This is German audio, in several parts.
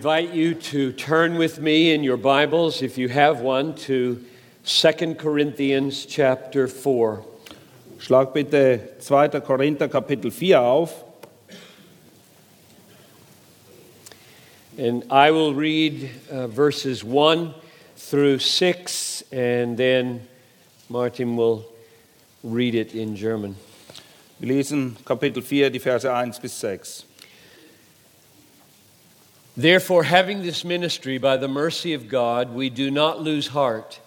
Invite you to turn with me in your Bibles, if you have one, to 2 Corinthians chapter 4. Schlag bitte 2. Korinther Kapitel 4 auf. And I will read uh, verses 1 through 6, and then Martin will read it in German. Wir lesen Kapitel 4, die Verse 1 bis 6. Therefore, having this ministry by the mercy of God, we do not lose heart.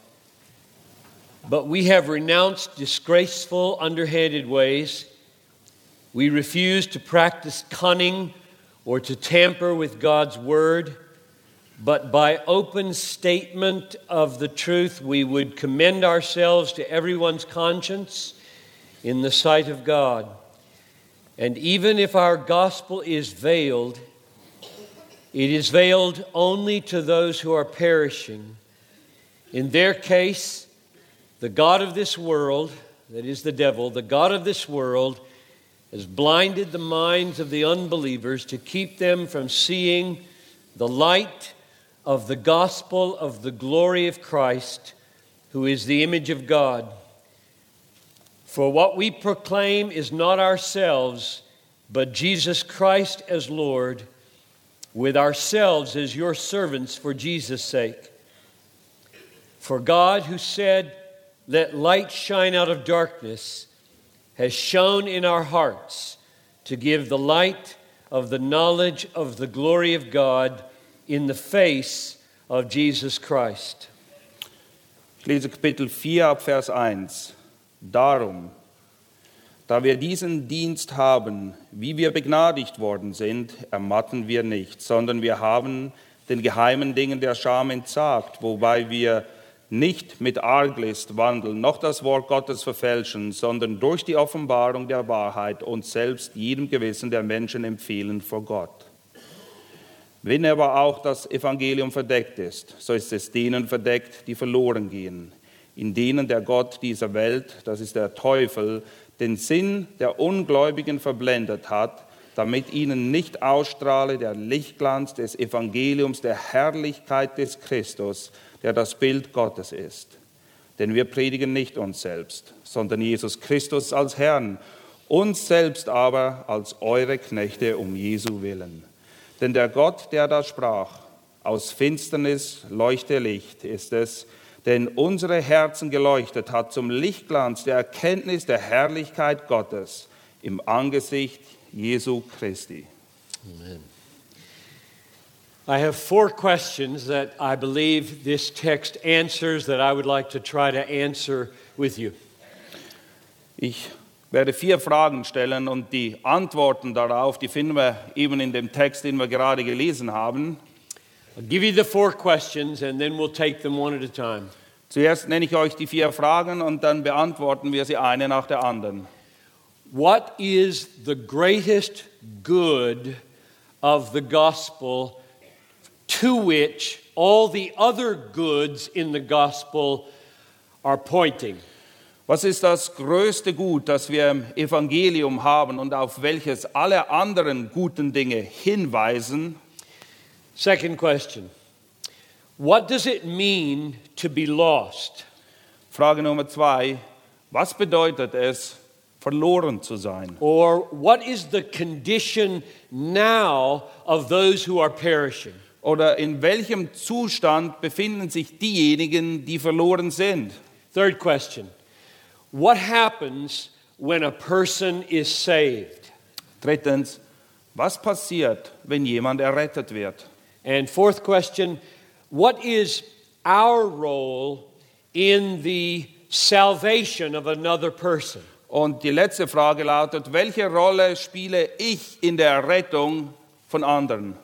But we have renounced disgraceful, underhanded ways. We refuse to practice cunning or to tamper with God's word. But by open statement of the truth, we would commend ourselves to everyone's conscience in the sight of God. And even if our gospel is veiled, it is veiled only to those who are perishing. In their case, the God of this world, that is the devil, the God of this world, has blinded the minds of the unbelievers to keep them from seeing the light of the gospel of the glory of Christ, who is the image of God. For what we proclaim is not ourselves, but Jesus Christ as Lord with ourselves as your servants for Jesus' sake. For God, who said, Let light shine out of darkness, has shone in our hearts to give the light of the knowledge of the glory of God in the face of Jesus Christ. Ich lese Kapitel 4 ab Vers 1. Darum, da wir diesen Dienst haben, wie wir begnadigt worden sind, ermatten wir nicht, sondern wir haben den geheimen Dingen der Scham entsagt, wobei wir nicht mit Arglist wandeln, noch das Wort Gottes verfälschen, sondern durch die Offenbarung der Wahrheit uns selbst jedem Gewissen der Menschen empfehlen vor Gott. Wenn aber auch das Evangelium verdeckt ist, so ist es denen verdeckt, die verloren gehen, in denen der Gott dieser Welt, das ist der Teufel, den Sinn der Ungläubigen verblendet hat, damit ihnen nicht ausstrahle der Lichtglanz des Evangeliums der Herrlichkeit des Christus, der das Bild Gottes ist. Denn wir predigen nicht uns selbst, sondern Jesus Christus als Herrn, uns selbst aber als eure Knechte um Jesu willen. Denn der Gott, der da sprach, aus Finsternis leuchte Licht, ist es, denn unsere Herzen geleuchtet hat zum Lichtglanz der Erkenntnis der Herrlichkeit Gottes im Angesicht Jesu Christi. Amen. I have four questions that I believe this text answers that I would like to try to answer with you. Ich werde vier Fragen stellen und die Antworten darauf, die finden wir eben in dem Text, den wir gerade gelesen haben. We'll. Zuerst nenne ich euch die vier Fragen und dann beantworten wir sie eine nach der anderen. What is the greatest good of the gospel to which all the other goods in the gospel are pointing? Was ist das größte Gut, das wir im Evangelium haben und auf welches alle anderen guten Dinge hinweisen? Second question What does it mean to be lost? Frage Nummer zwei. Was bedeutet es, verloren zu sein? Or what is the condition now of those who are perishing? Oder in welchem Zustand befinden sich diejenigen, die verloren sind? Third question What happens when a person is saved? Drittens, was passiert, wenn jemand errettet wird? And fourth question What is our role in the salvation of another person? Und die letzte Frage lautet, welche Rolle spiele ich in der Rettung von anderen?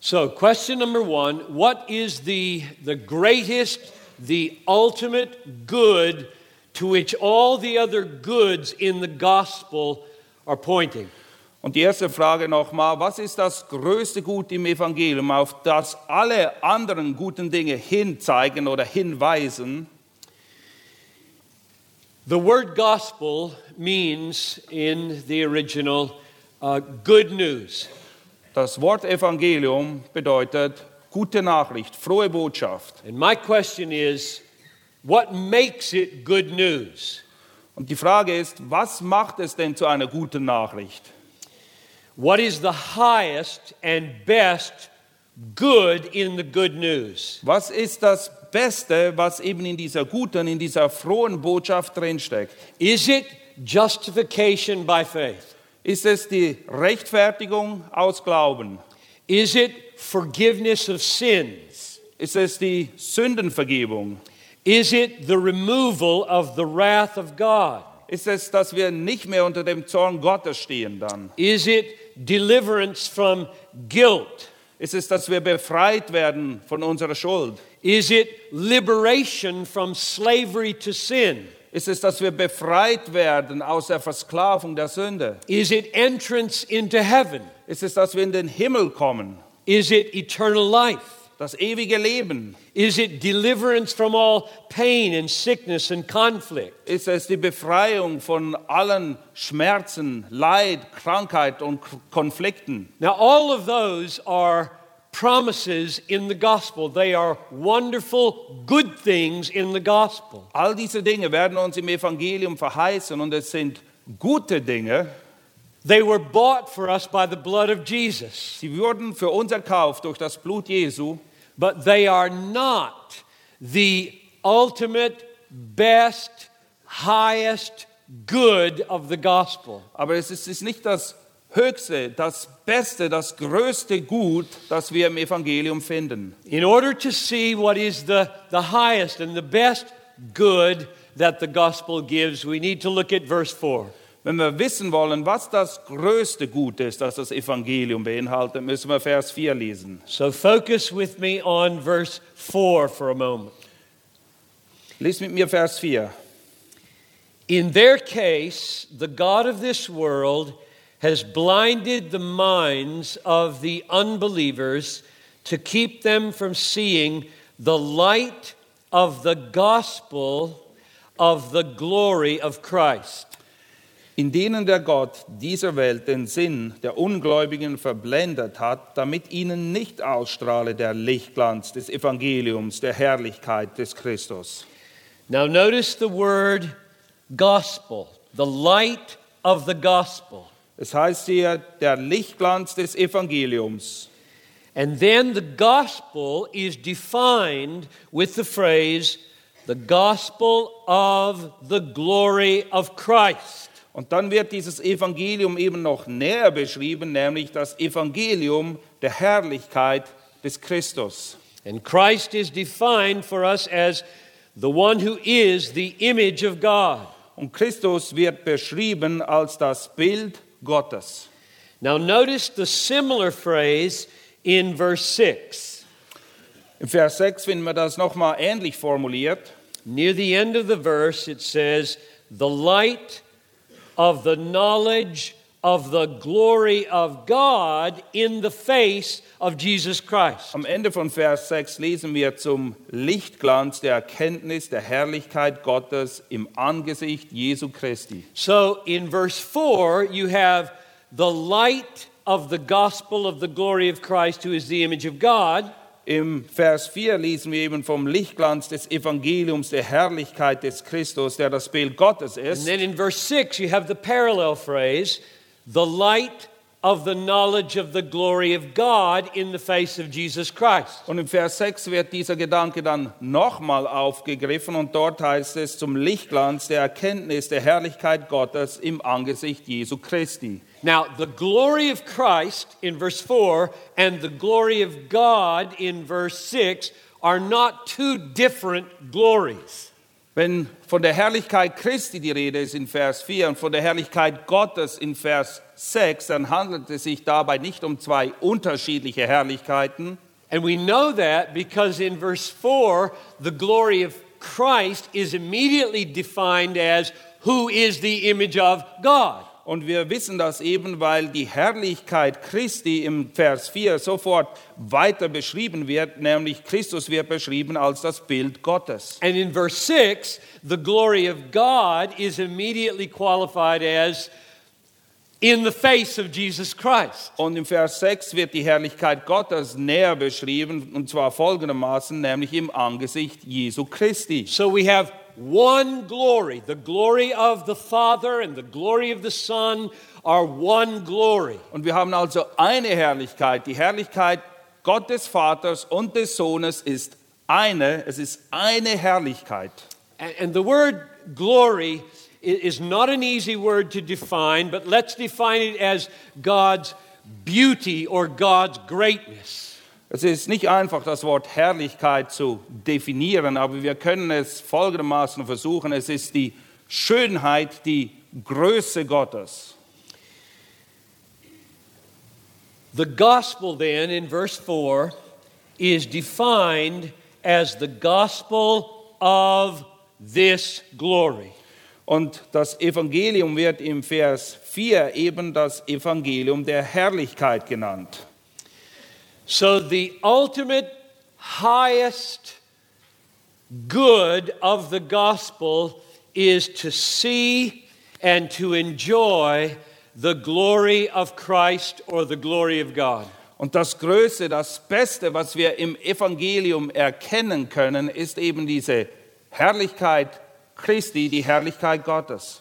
So, question number one What is the, the greatest, the ultimate good to which all the other goods in the gospel are pointing? Und die erste Frage nochmal, was ist das größte Gut im Evangelium, auf das alle anderen guten Dinge hinzeigen oder hinweisen? The word gospel means in the original uh, good news. Das Wort Evangelium bedeutet gute Nachricht, frohe Botschaft. And my question is what makes it good news? Und die Frage ist, was macht es denn zu einer guten Nachricht? What is the highest and best good in the good news? Was ist das Beste, was eben in dieser guten, in dieser frohen Botschaft drinsteckt? Is it justification by faith? Ist es die Rechtfertigung aus Glauben? Is it forgiveness of sins? Ist es die Sündenvergebung? Is it the removal of the wrath of God? Ist es, dass wir nicht mehr unter dem Zorn Gottes stehen dann? Is it deliverance from guilt? Ist es, dass wir befreit werden von unserer Schuld? Is it liberation from slavery to sin? Ist es, dass wir befreit werden aus der Versklavung der Sünde? Is it entrance into heaven? Ist es, dass wir in den Himmel kommen? Is it eternal life? Das ewige Leben? Is it deliverance from all pain and sickness and conflict? Ist es die Befreiung von allen Schmerzen, Leid, Krankheit und Konflikten? Now, all of those are promises in the gospel. They are wonderful, good things in the gospel. All diese Dinge werden uns im Evangelium verheißen und es sind gute Dinge. They were bought for us by the blood of Jesus, Sie wurden für uns erkauft durch das Blut Jesu, but they are not the ultimate, best, highest good of the gospel. aber es ist, nicht das höchste, das beste, das größte Gut, das wir im Evangelium finden. In order to see what is the, the highest and the best good that the gospel gives, we need to look at verse 4. Wenn wir wissen wollen, was das größte Gut ist, das das Evangelium beinhaltet, müssen wir Vers 4 lesen. So focus with me on verse 4 for a moment. Lies mit mir Vers 4. In their case, the God of this world has blinded the minds of the unbelievers to keep them from seeing the light of the gospel of the glory of Christ. In denen der Gott dieser Welt den Sinn der Ungläubigen verblendet hat, damit ihnen nicht ausstrahle der Lichtglanz des Evangeliums, der Herrlichkeit des Christus. Now, notice the word gospel, the light of the gospel. Es heißt hier der Lichtglanz des Evangeliums. And then the gospel is defined with the phrase, the gospel of the glory of Christ. Und dann wird dieses Evangelium eben noch näher beschrieben, nämlich das Evangelium der Herrlichkeit des Christus. And Christ is defined for us as the one who is the image of God. Und Christus wird beschrieben als das Bild Gottes. Now, notice the similar phrase in verse 6. Im Vers 6 finden wir das nochmal ähnlich formuliert. Near the end of the verse, it says, The light of the knowledge of the glory of God in the face of Jesus Christ. Am Ende von Vers 6 lesen wir zum Lichtglanz der Erkenntnis der Herrlichkeit Gottes im Angesicht Jesu Christi. So in verse 4, you have the light of the gospel of the glory of Christ, who is the image of God. Im Vers 4 lesen wir eben vom Lichtglanz des Evangeliums der Herrlichkeit des Christus, der das Bild Gottes And ist. then in verse 6, you have the parallel phrase, the light of the knowledge of the glory of God in the face of Jesus Christ. Und im Vers 6 wird dieser Gedanke dann nochmal aufgegriffen und dort heißt es zum Lichtglanz der Erkenntnis der Herrlichkeit Gottes im Angesicht Jesu Christi. Now, the glory of Christ in verse 4 and the glory of God in verse 6 are not two different glories. Wenn von der Herrlichkeit Christi die Rede ist in Vers 4 und von der Herrlichkeit Gottes in Vers 6, dann handelt es sich dabei nicht um zwei unterschiedliche Herrlichkeiten. And we know that because in verse 4, the glory of Christ is immediately defined as who is the image of God. Und wir wissen das eben, weil die Herrlichkeit Christi im Vers 4 sofort weiter beschrieben wird, nämlich Christus wird beschrieben als das Bild Gottes. And in verse 6, the glory of God is immediately qualified as in the face of Jesus Christ. Und im Vers 6 wird die Herrlichkeit Gottes näher beschrieben, und zwar folgendermaßen, nämlich im Angesicht Jesu Christi. So we have one glory. The glory of the Father and the glory of the Son are one glory. Und wir haben also eine Herrlichkeit. Die Herrlichkeit Gottes Vaters und des Sohnes ist eine, es ist eine Herrlichkeit. And, and the word glory is not an easy word to define, but let's define it as God's beauty or God's greatness. Es ist nicht einfach, das Wort Herrlichkeit zu definieren, aber wir können es folgendermaßen versuchen. Es ist die Schönheit, die Größe Gottes. The gospel, then, in verse 4, is defined as the gospel of this glory. Und das Evangelium wird im Vers 4 eben das Evangelium der Herrlichkeit genannt. So, the ultimate, highest good of the gospel is to see and to enjoy the glory of Christ or the glory of God. Und das Größte, das Beste, was wir im Evangelium erkennen können, ist eben diese Herrlichkeit Christi, die Herrlichkeit Gottes.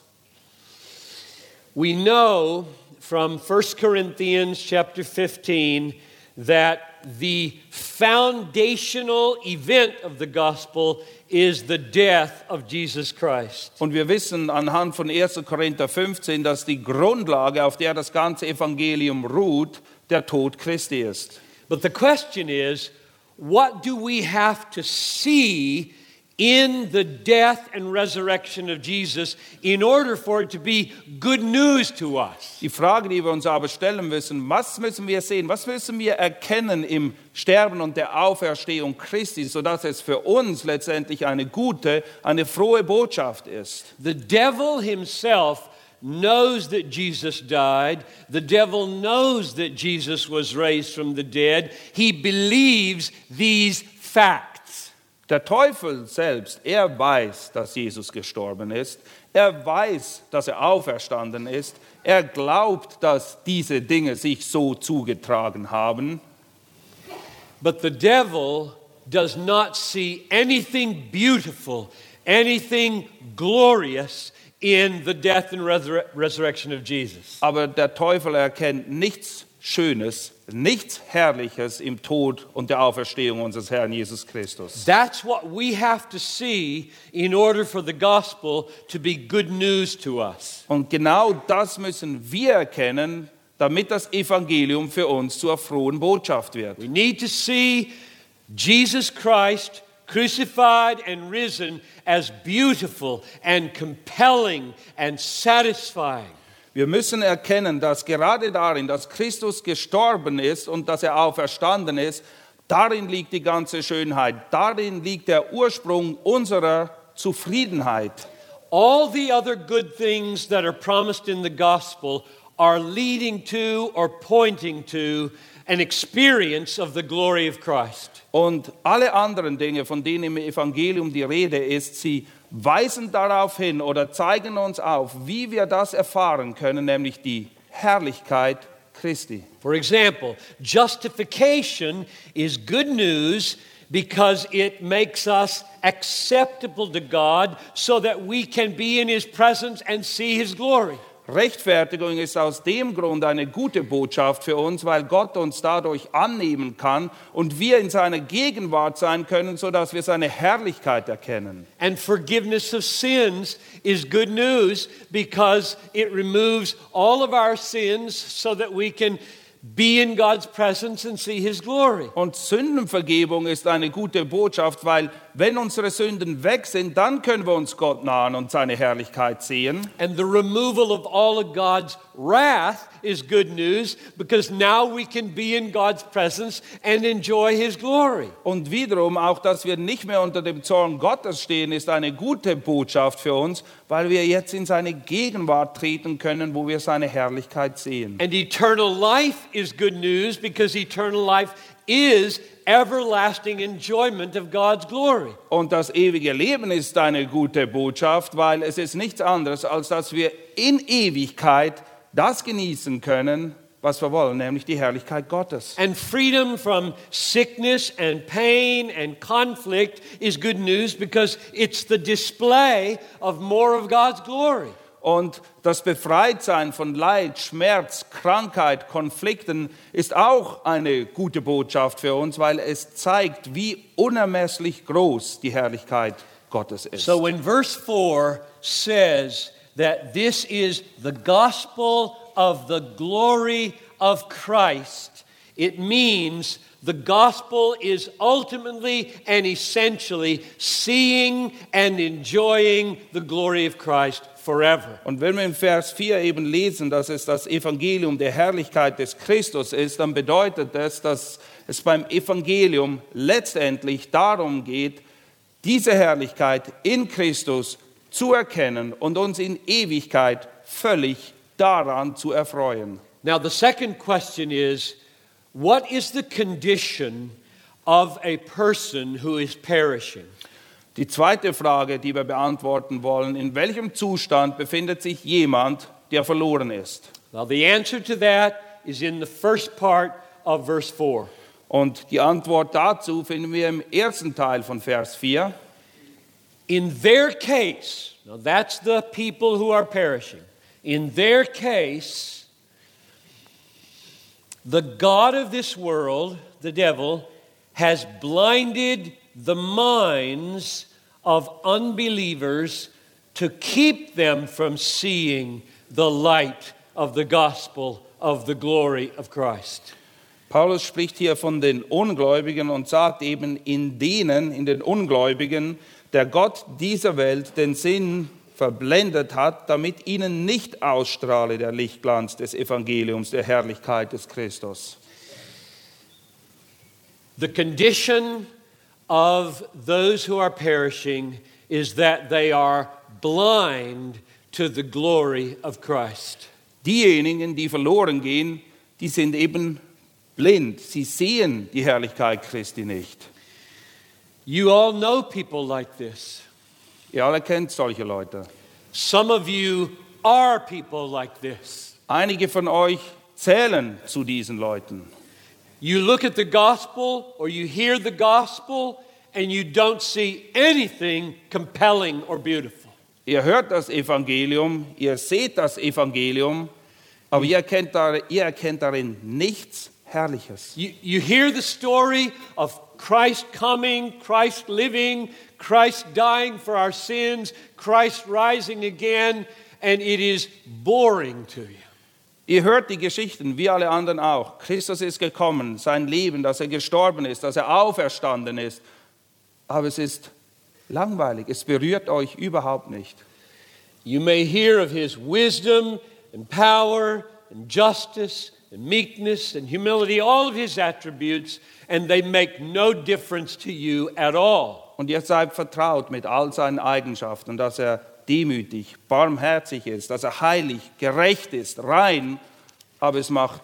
We know from 1 Corinthians chapter 15 that the foundational event of the gospel is the death of Jesus Christ. Und wir wissen anhand von 1. Korinther 15, dass die Grundlage, auf der das ganze Evangelium ruht, der Tod Christi ist. But the question is what do we have to see in the death and resurrection of Jesus in order for it to be good news to us? Die Frage, die wir uns aber stellen müssen, was müssen wir sehen, was müssen wir erkennen im Sterben und der Auferstehung Christi, sodass es für uns letztendlich eine gute, eine frohe Botschaft ist. The devil himself knows that Jesus died. The devil knows that Jesus was raised from the dead. He believes these facts. Der Teufel selbst, er weiß, dass Jesus gestorben ist. Er weiß, dass er auferstanden ist. Er glaubt, dass diese Dinge sich so zugetragen haben. But the devil does not see anything beautiful, anything glorious in the death and resur- resurrection of Jesus. Aber der Teufel erkennt nichts Schönes, nichts Herrliches im Tod und der Auferstehung unseres Herrn Jesus Christus. That's what we have to see in order for the gospel to be good news to us. Und genau das müssen wir erkennen, damit das Evangelium für uns zur frohen Botschaft wird. We need to see Jesus Christ crucified and risen as beautiful and compelling and satisfying. Wir müssen erkennen, dass gerade darin, dass Christus gestorben ist und dass er auferstanden ist, darin liegt die ganze Schönheit, darin liegt der Ursprung unserer Zufriedenheit. All the other good things that are promised in the gospel are leading to or pointing to an experience of the glory of Christ. Und alle anderen Dinge, von denen im Evangelium die Rede ist, sie weisen darauf hin oder zeigen uns auf, wie wir das erfahren können, nämlich die Herrlichkeit Christi. For example, justification is good news because it makes us acceptable to God so that we can be in His presence and see His glory. Rechtfertigung ist aus dem Grund eine gute Botschaft für uns, weil Gott uns dadurch annehmen kann und wir in seiner Gegenwart sein können, sodass wir seine Herrlichkeit erkennen. And forgiveness of sins is good news because it removes all of our sins so that we can be in God's presence and see His glory. Und Sündenvergebung ist eine gute Botschaft, weil wenn unsere Sünden weg sind, dann können wir uns Gott nahen und seine Herrlichkeit sehen. And the removal of all of God's wrath is good news because now we can be in God's presence and enjoy His glory. Und wiederum auch, dass wir nicht mehr unter dem Zorn Gottes stehen, ist eine gute Botschaft für uns, weil wir jetzt in seine Gegenwart treten können, wo wir seine Herrlichkeit sehen. And eternal life is good news because eternal life is everlasting enjoyment of God's glory. Und das ewige Leben ist eine gute Botschaft, weil es ist nichts anderes, als dass wir in Ewigkeit das genießen können, was wir wollen, nämlich die Herrlichkeit Gottes. And freedom from sickness and pain and conflict is good news because it's the display of more of God's glory. Und das Befreitsein von Leid, Schmerz, Krankheit, Konflikten ist auch eine gute Botschaft für uns, weil es zeigt, wie unermesslich groß die Herrlichkeit Gottes ist. So when verse 4 says that this is the gospel of the glory of Christ, it means the gospel is ultimately and essentially seeing and enjoying the glory of Christ forever. Und wenn wir im Vers 4 eben lesen, dass es das Evangelium der Herrlichkeit des Christus ist, dann bedeutet das, dass es beim Evangelium letztendlich darum geht, diese Herrlichkeit in Christus zu erkennen und uns in Ewigkeit völlig daran zu erfreuen. Now, the second question is what is the condition of a person who is perishing? Die zweite Frage, die wir beantworten wollen, in welchem Zustand befindet sich jemand, der verloren ist? Well, the answer to that is in the first part of verse 4. Und die Antwort dazu finden wir im ersten Teil von Vers 4. In their case, now that's the people who are perishing. In their case, the God of this world, the devil, has blinded the minds of unbelievers to keep them from seeing the light of the gospel of the glory of Christ. Paulus spricht hier von den Ungläubigen und sagt eben in denen, in den Ungläubigen, der Gott dieser Welt den Sinn verblendet hat, damit ihnen nicht ausstrahle der Lichtglanz des Evangeliums, der Herrlichkeit des Christus. The condition of those who are perishing is that they are blind to the glory of Christ. Diejenigen, die verloren gehen, die sind eben blind. Sie sehen die Herrlichkeit Christi nicht. You all know people like this. Ihr alle kennt solche Leute. Some of you are people like this. Einige von euch zählen zu diesen Leuten. You look at the gospel or you hear the gospel and you don't see anything compelling or beautiful. Ihr hört das Evangelium, ihr seht das Evangelium, aber ihr erkennt, dar- ihr erkennt darin nichts Herrliches. You, you hear the story of Christ coming, Christ living, Christ dying for our sins, Christ rising again, and it is boring to you. Ihr hört die Geschichten, wie alle anderen auch. Christus ist gekommen, sein Leben, dass er gestorben ist, dass er auferstanden ist. Aber es ist langweilig, es berührt euch überhaupt nicht. You may hear of his wisdom and power and justice and meekness and humility, all of his attributes, and they make no difference to you at all. Und ihr seid vertraut mit all seinen Eigenschaften, dass er demütig, barmherzig ist, dass er heilig, gerecht ist, rein, aber es macht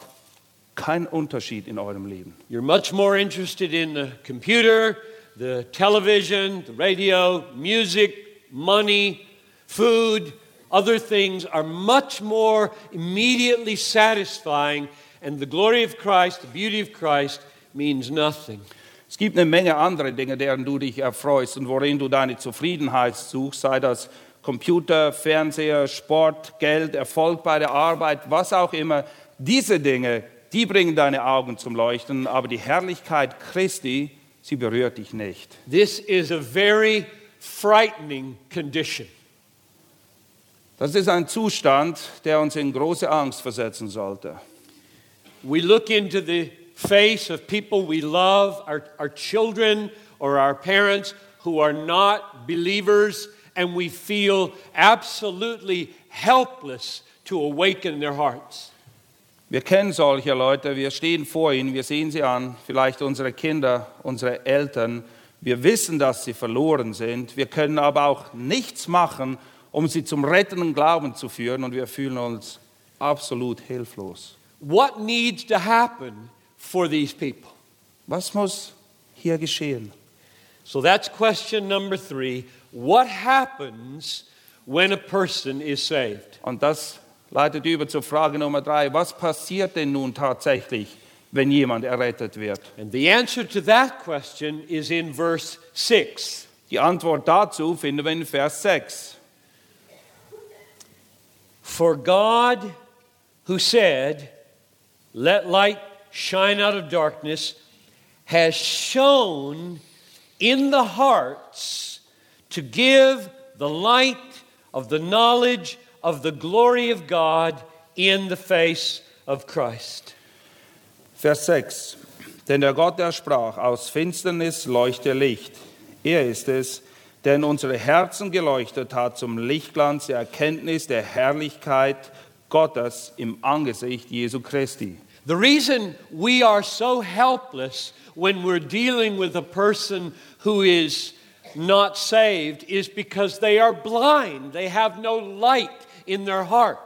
keinen Unterschied in eurem Leben. You're much more interested in the computer, the television, the radio, music, money, food, other things are much more immediately satisfying, and the glory of Christ, the beauty of Christ, means nothing. Es gibt eine Menge andere Dinge, deren du dich erfreust und worin du deine Zufriedenheit suchst, sei das Computer, Fernseher, Sport, Geld, Erfolg bei der Arbeit, was auch immer. Diese Dinge, die bringen deine Augen zum Leuchten, aber die Herrlichkeit Christi, sie berührt dich nicht. This is a very frightening condition. Das ist ein Zustand, der uns in große Angst versetzen sollte. we look into the face of people we love, our, our children or our parents who are not believers, and we feel absolutely helpless to awaken their hearts. Wir kennen solche Leute, wir stehen vor ihnen, wir sehen sie an, vielleicht unsere Kinder, unsere Eltern. Wir wissen, dass sie verloren sind. Wir können aber auch nichts machen, um sie zum rettenden Glauben zu führen und wir fühlen uns absolut hilflos. What needs to happen for these people? Was muss hier geschehen? So that's question number three. What happens when a person is saved? Und das leitet über zur Frage Nummer drei. Was passiert denn nun tatsächlich, wenn jemand errettet wird? And the answer to that question is in verse 6. Die Antwort dazu finden wir in Vers 6. For God, who said, Let light shine out of darkness, has shown in the hearts to give the light of the knowledge of the glory of God in the face of Christ. Vers 6. Denn der Gott, der sprach, aus Finsternis leuchte Licht. Er ist es, der in unsere Herzen geleuchtet hat zum Lichtglanz der Erkenntnis der Herrlichkeit Gottes im Angesicht Jesu Christi. The reason we are so helpless when we're dealing with a person who is not saved is because they are blind. They have no light in their heart.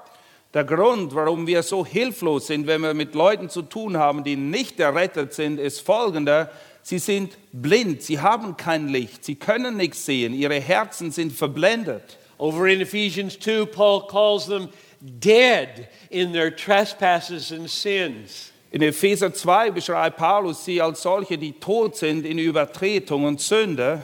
Der Grund, warum wir so hilflos sind, wenn wir mit Leuten zu tun haben, die nicht errettet sind, ist folgender. Sie sind blind, sie haben kein Licht, sie können nichts sehen, ihre Herzen sind verblendet. Over in Ephesians 2, Paul calls them dead in their trespasses and sins. In Epheser 2 beschreibt Paulus sie als solche, die tot sind in Übertretung und Sünde.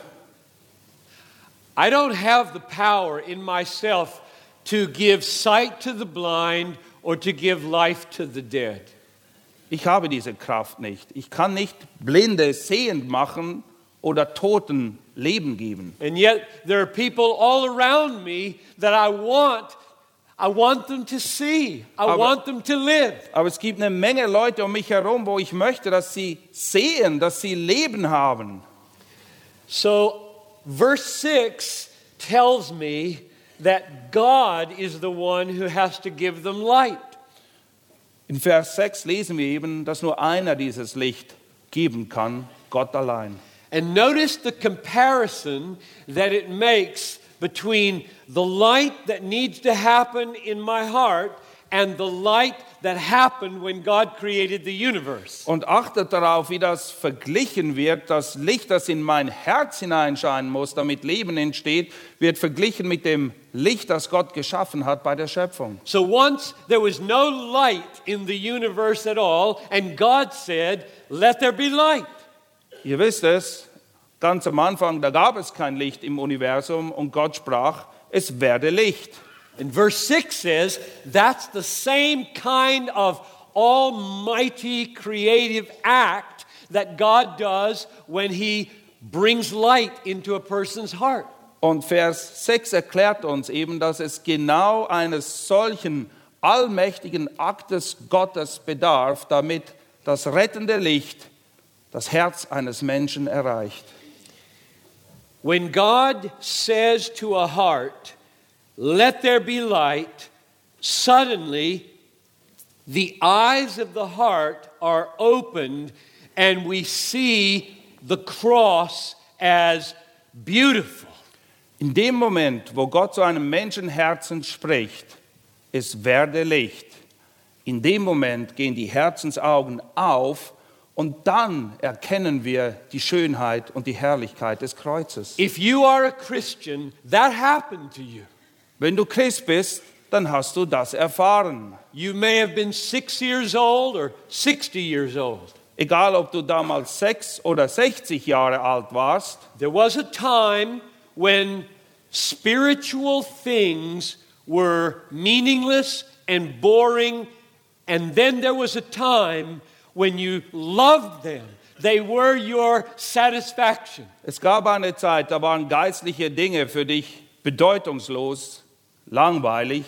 I don't have the power in myself to give sight to the blind or to give life to the dead. Ich habe diese Kraft nicht. Ich kann nicht Blinde sehend machen oder Toten Leben geben. And yet there are people all around me that I want I want them to see. I Aber- want them to live. Aber es gibt eine Menge Leute um mich herum, wo ich möchte, dass sie sehen, dass sie Leben haben. So verse 6 tells me that God is the one who has to give them light. In Vers 6 lesen wir eben, dass nur einer dieses Licht geben kann, Gott allein. And notice the comparison that it makes between the light that needs to happen in my heart and the light that happened when God created the universe. Und achtet darauf, wie das verglichen wird. Das Licht, das in mein Herz hineinscheinen muss, damit Leben entsteht, wird verglichen mit dem Licht, das Gott geschaffen hat bei der Schöpfung. So once there was no light in the universe at all, and God said, Let there be light. Ihr wisst es, ganz am Anfang, da gab es kein Licht im Universum und Gott sprach, es werde Licht. And verse 6 says that's the same kind of almighty creative act that God does when He brings light into a person's heart. Und Vers 6 erklärt uns eben, dass es genau eines solchen allmächtigen Aktes Gottes bedarf, damit das rettende Licht das Herz eines Menschen erreicht. When God says to a heart, Let there be light, suddenly the eyes of the heart are opened and we see the cross as beautiful. In dem Moment, wo Gott zu einem Menschenherzen spricht, es werde Licht, in dem Moment gehen die Herzensaugen auf und dann erkennen wir die Schönheit und die Herrlichkeit des Kreuzes. If you are a Christian, that happened to you. Wenn du Christ bist, dann hast du das erfahren. You may have been six years old or 60 years old. Egal, ob du damals sechs oder 60 Jahre alt warst, There was a time when spiritual things were meaningless and boring, and then there was a time when you loved them. They were your satisfaction. es gab eine Zeit, da waren geistliche Dinge für dich bedeutungslos, langweilig,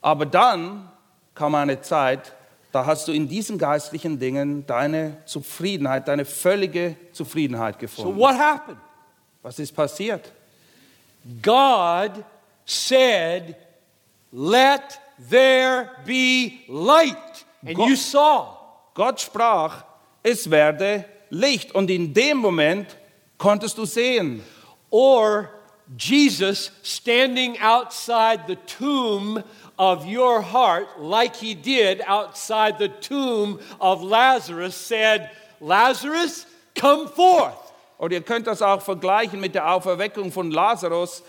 aber dann kam eine Zeit, da hast du in diesen geistlichen Dingen deine Zufriedenheit, deine völlige Zufriedenheit So, gefunden. what happened? Was ist passiert? God said, Let there be light. And God- you saw. Gott sprach, es werde Licht. Und in dem Moment konntest du sehen. Or Jesus standing outside the tomb of your heart, like he did outside the tomb of Lazarus, said, Lazarus, come forth. Und ihr könnt das auch vergleichen mit der Auferweckung von Lazarus.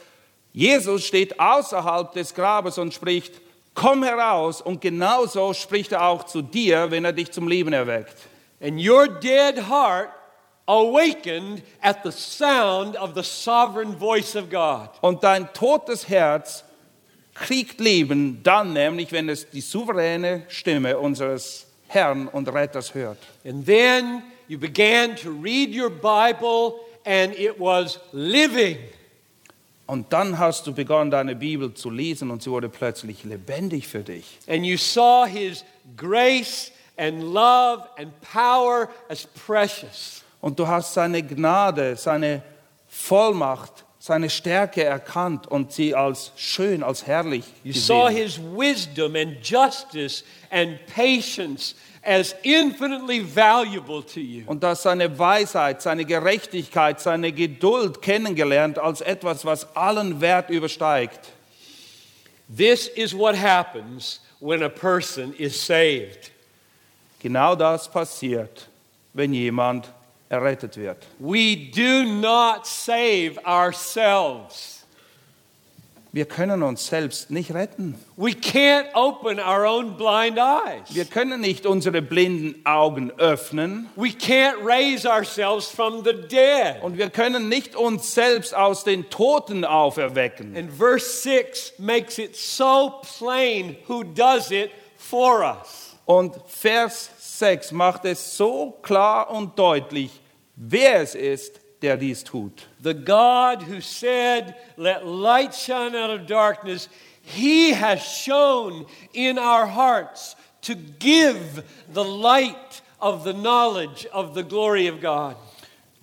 Jesus steht außerhalb des Grabes und spricht, komm heraus. Und genauso spricht er auch zu dir, wenn er dich zum Leben erweckt. And your dead heart awakened at the sound of the sovereign voice of God. Und dein totes Herz kriegt Leben dann nämlich, wenn es die souveräne Stimme unseres Herrn und Retters hört. And then you began to read your Bible, and it was living. Und dann hast du begonnen, deine Bibel zu lesen und sie wurde plötzlich lebendig für dich. And you saw his grace and love and power as precious. Und du hast seine Gnade, seine Vollmacht, seine Stärke erkannt und sie als schön, als herrlich You saw gesehen. his wisdom and justice and patience as infinitely valuable to you. Und du hast seine Weisheit, seine Gerechtigkeit, seine Geduld kennengelernt als etwas, was allen Wert übersteigt. This is what happens when a person is saved. Genau das passiert, wenn jemand errettet wird. We do not save ourselves. Wir können uns selbst nicht retten. We can't open our own blind eyes. Wir können nicht unsere blinden Augen öffnen We can't raise ourselves from the dead. und wir können nicht uns selbst aus den Toten auferwecken. And verse 6 makes it so plain who does it for us. Und Vers 6 macht es so klar und deutlich, wer es ist, der dies tut. The God who said, Let light shine out of darkness, He has shown in our hearts to give the light of the knowledge of the glory of God.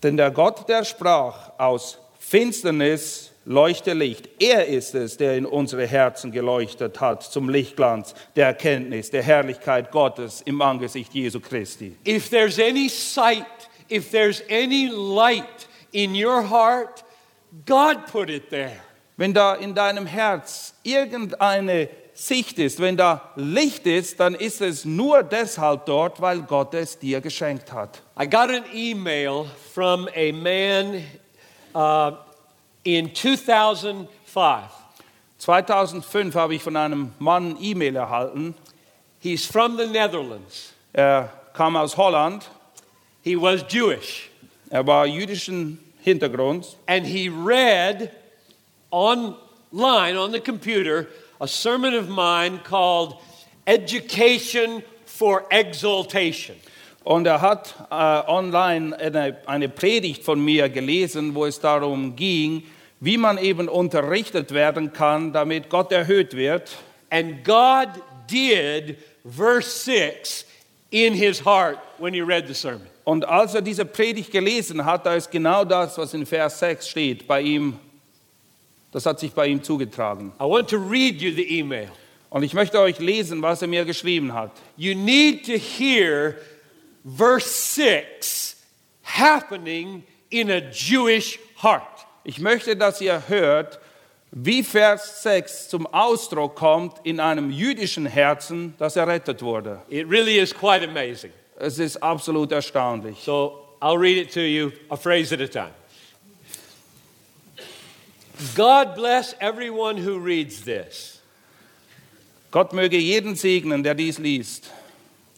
Denn der Gott, der sprach, aus Finsternis leuchte Licht. Er ist es, der in unsere Herzen geleuchtet hat zum Lichtglanz der Erkenntnis, der Herrlichkeit Gottes im Angesicht Jesu Christi. If there's any sight, if there's any light in your heart, God put it there. Wenn da in deinem Herz irgendeine Sicht ist, wenn da Licht ist, dann ist es nur deshalb dort, weil Gott es dir geschenkt hat. I got an email from a man uh, in 2005. 2005 habe ich von einem Mann E-Mail erhalten. He's from the Netherlands. Er kam aus Holland. He was Jewish. Er war jüdischen Hintergrunds And he read online on the computer a sermon of mine called Education for Exaltation. und er hat äh, online eine, eine Predigt von mir gelesen, wo es darum ging, wie man eben unterrichtet werden kann, damit Gott erhöht wird. And God did verse 6 in his heart when he read the sermon. Und als er diese Predigt gelesen hat, da ist genau das, was in Vers 6 steht, bei ihm, das hat sich bei ihm zugetragen. I want to read you the email. Und ich möchte euch lesen, was er mir geschrieben hat. You need to hear verse 6 happening in a Jewish heart. Ich möchte, dass ihr hört, wie Vers 6 zum Ausdruck kommt in einem jüdischen Herzen, das errettet wurde. It really is quite amazing. Es ist absolut erstaunlich. So I'll read it to you a phrase at a time. God bless everyone who reads this. Gott möge jeden segnen, der dies liest.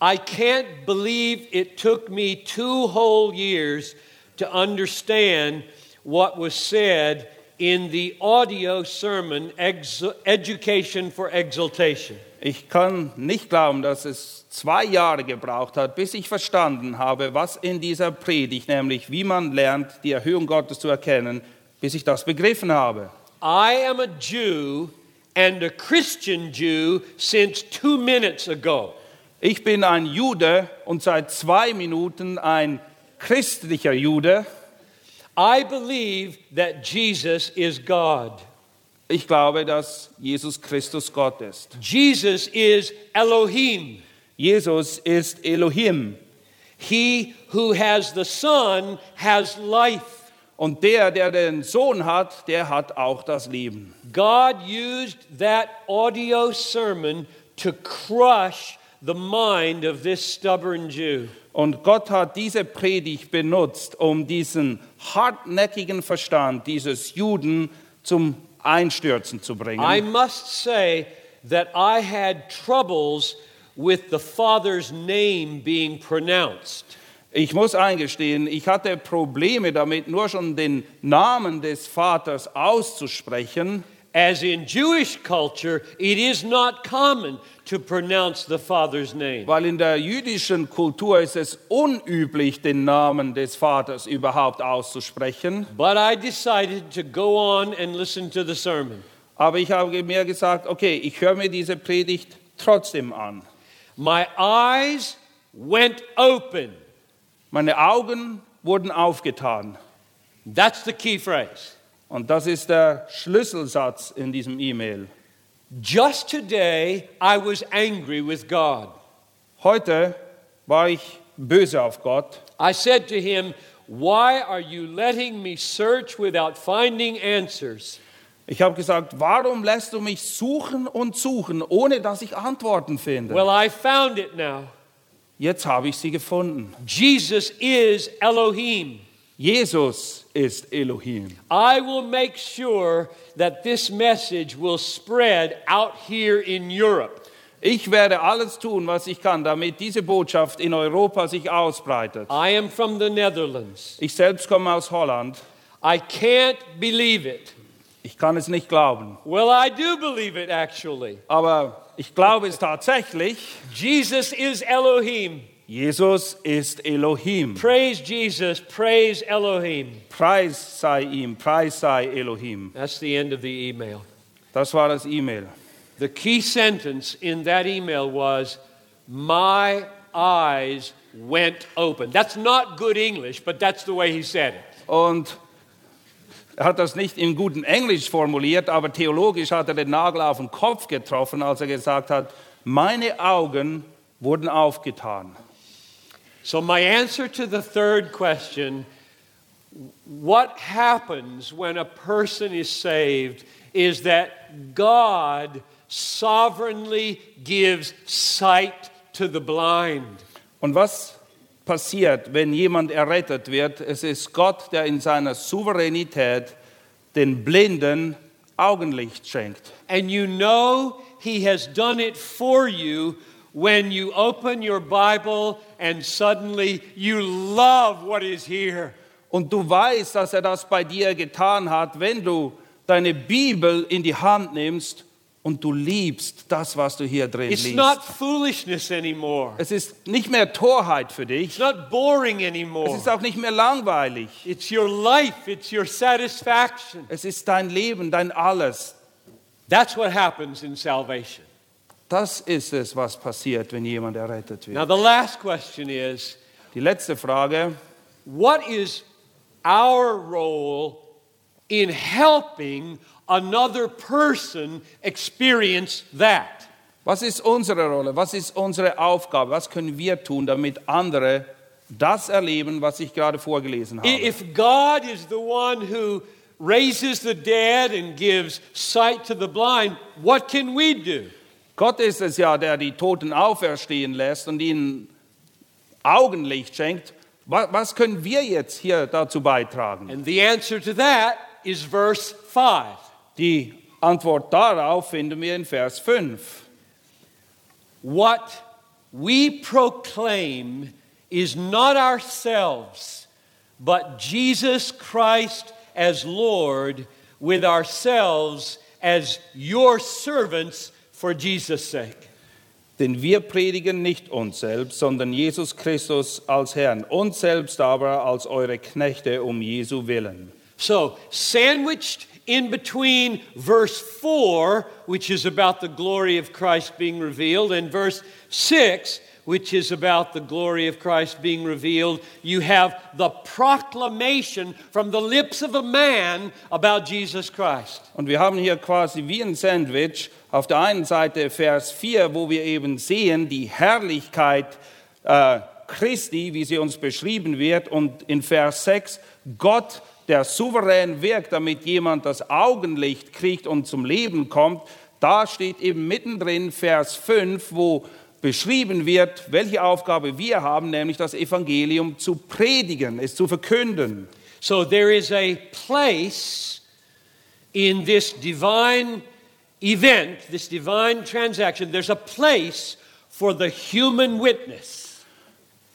I can't believe it took me two whole years to understand what was said in the audio sermon, Ex- Education for Exaltation. Ich kann nicht glauben, dass es zwei Jahre gebraucht hat, bis ich verstanden habe, was in dieser Predigt, nämlich wie man lernt, die Erhöhung Gottes zu erkennen, bis ich das begriffen habe. I am a Jew and a Christian Jew since two minutes ago. Ich bin ein Jude und seit zwei Minuten ein christlicher Jude. I believe that Jesus is God. Ich glaube, dass Jesus Christus Gott ist. Jesus is Elohim. Jesus ist Elohim. He who has the Son has life. Und der, der den Sohn hat, der hat auch das Leben. God used that audio sermon to crush the mind of this stubborn Jew. Und Gott hat diese Predigt benutzt, um diesen hartnäckigen Verstand dieses Juden zum Einstürzen zu bringen. I must say that I had troubles with the Father's name being pronounced. Ich muss eingestehen, ich hatte Probleme damit, nur schon den Namen des Vaters auszusprechen. As in Jewish culture, it is not common to pronounce the Father's name. Weil in der jüdischen Kultur ist es unüblich, den Namen des Vaters überhaupt auszusprechen. But I decided to go on and listen to the sermon. Aber ich habe mir gesagt, okay, ich höre mir diese Predigt trotzdem an. My eyes went open. Meine Augen wurden aufgetan. That's the key phrase. Und das ist der Schlüsselsatz in diesem E-Mail. Just today, I was angry with God. Heute war ich böse auf Gott. I said to him, Why are you letting me search without finding answers? Ich habe gesagt, warum lässt du mich suchen und suchen, ohne dass ich Antworten finde? Well, I found it now. Jetzt habe ich sie gefunden. Jesus is Elohim. Jesus ist Elohim. I will make sure that this message will spread out here in Europe. Ich werde alles tun, was ich kann, damit diese Botschaft in Europa sich ausbreitet. I am from the Netherlands. Ich selbst komme aus Holland. I can't believe it. Ich kann es nicht glauben. Well, I do believe it actually. Aber ich glaube es tatsächlich. Jesus is Elohim. Jesus ist Elohim. Praise Jesus, praise Elohim. Preis sei ihm, Preis sei Elohim. That's the end of the email. Das war das E-Mail. The key sentence in that email was, My eyes went open. That's not good English, but that's the way he said it. Und er hat das nicht in gutem Englisch formuliert, aber theologisch hat er den Nagel auf den Kopf getroffen, als er gesagt hat, meine Augen wurden aufgetan. So, my answer to the third question what happens when a person is saved is that God sovereignly gives sight to the blind. Und was passiert, wenn jemand errettet wird? Es ist Gott, der in seiner Souveränität den Blinden Augenlicht schenkt. And you know He has done it for you when you open your Bible and suddenly you love what is here. Und du weißt, dass er das bei dir getan hat, wenn du deine Bibel in die Hand nimmst und du liebst das, was du hier drin It's liest. not foolishness anymore. Es ist nicht mehr Torheit für dich. It's not boring anymore. Es ist auch nicht mehr langweilig. It's your life, it's your satisfaction. Es ist dein Leben, dein Alles. That's what happens in salvation. Das ist es, was passiert, wenn jemand errettet Now, wird. the last question is Die letzte Frage. what is our role in helping another person experience that? Was ist unsere Rolle? Was ist unsere Aufgabe? Was können wir tun, damit andere das erleben, was ich gerade vorgelesen habe? If God is the one who raises the dead and gives sight to the blind, what can we do? Gott ist es ja, der die Toten auferstehen lässt und ihnen Augenlicht schenkt. Was können wir jetzt hier dazu beitragen? And the answer to that is verse 5. Die Antwort darauf finden wir in Vers 5. What we proclaim is not ourselves, but Jesus Christ as Lord, with ourselves as your servants for Jesus' sake. Denn wir predigen nicht uns selbst, sondern Jesus Christus als Herrn, uns selbst aber als eure Knechte um Jesu willen. So, sandwiched in between verse 4, which is about the glory of Christ being revealed, and verse 6, which is about the glory of Christ being revealed. You have the proclamation from the lips of a man about Jesus Christ. Und wir haben hier quasi wie ein Sandwich auf der einen Seite Vers 4, wo wir eben sehen die Herrlichkeit äh, Christi, wie sie uns beschrieben wird, und in Vers 6 Gott, der souverän wirkt, damit jemand das Augenlicht kriegt und zum Leben kommt. Da steht eben mittendrin Vers 5, wo beschrieben wird, welche Aufgabe wir haben, nämlich das Evangelium zu predigen, es zu verkünden. So there is a place in this divine event, this divine transaction, there's a place for the human witness.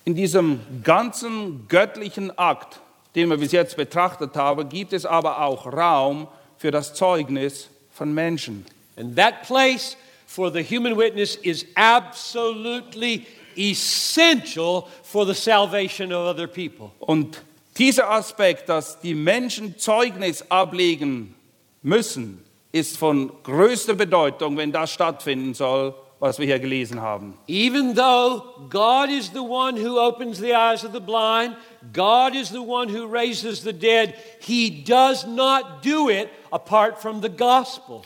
In diesem ganzen göttlichen Akt, den wir bis jetzt betrachtet haben, gibt es aber auch Raum für das Zeugnis von Menschen. And that place for the human witness is absolutely essential for the salvation of other people. Und dieser Aspekt, dass die Menschen Zeugnis ablegen müssen, ist von größter Bedeutung, wenn das stattfinden soll, was wir hier gelesen haben. Even though God is the one who opens the eyes of the blind, God is the one who raises the dead, He does not do it apart from the gospel.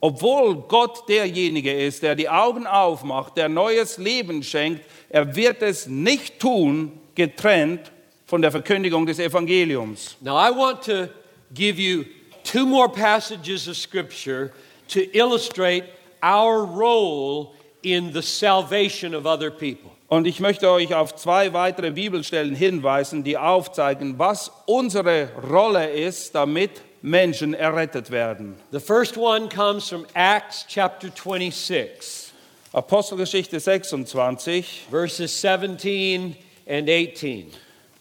Obwohl Gott derjenige ist, der die Augen aufmacht, der neues Leben schenkt, er wird es nicht tun, getrennt von der Verkündigung des Evangeliums. Now, I want to give you two more passages of Scripture to illustrate our role in the salvation of other people. Und ich möchte euch auf zwei weitere Bibelstellen hinweisen, die aufzeigen, was unsere Rolle ist, damit Menschen errettet werden. The first one comes from Acts chapter 26, Apostelgeschichte 26, verses 17 and 18.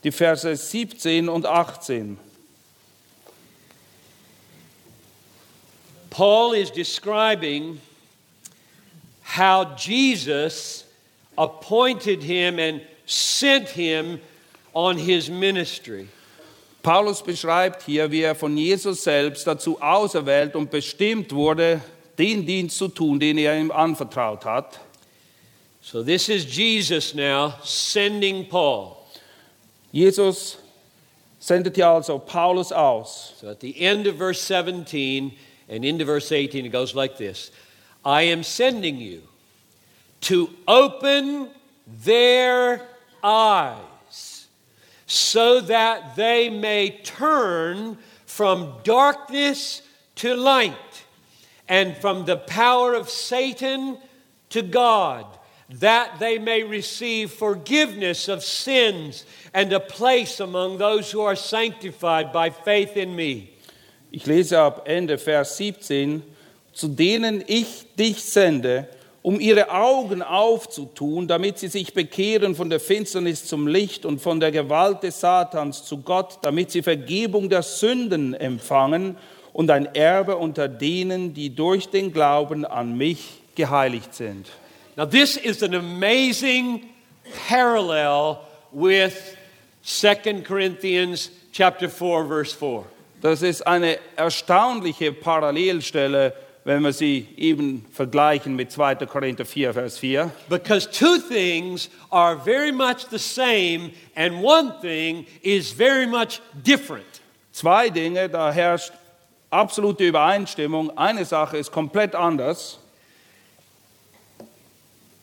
die Verse 17 und 18. Paul is describing how Jesus appointed him and sent him on his ministry. Paulus beschreibt hier, wie er von Jesus selbst dazu auserwählt und bestimmt wurde, den Dienst zu tun, den er ihm anvertraut hat. So, this is Jesus now sending Paul. Jesus sendet hier also Paulus aus. So, at the end of verse 17 and into verse 18, it goes like this I am sending you to open their eyes so that they may turn from darkness to light and from the power of Satan to God, that they may receive forgiveness of sins and a place among those who are sanctified by faith in me. Ich lese ab Ende Vers 17, zu denen ich dich sende, um ihre Augen aufzutun, damit sie sich bekehren von der Finsternis zum Licht und von der Gewalt des Satans zu Gott, damit sie Vergebung der Sünden empfangen und ein Erbe unter denen, die durch den Glauben an mich geheiligt sind. Now, this is an amazing parallel with 2 Corinthians chapter 4, verse 4. Das ist eine erstaunliche Parallelstelle, wenn wir sie eben vergleichen mit 2. Korinther 4, Vers 4. Because two things are very much the same, and one thing is very much different. Zwei Dinge, da herrscht absolute Übereinstimmung. Eine Sache ist komplett anders.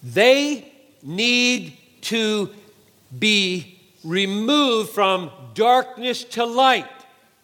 They need to be removed from darkness to light,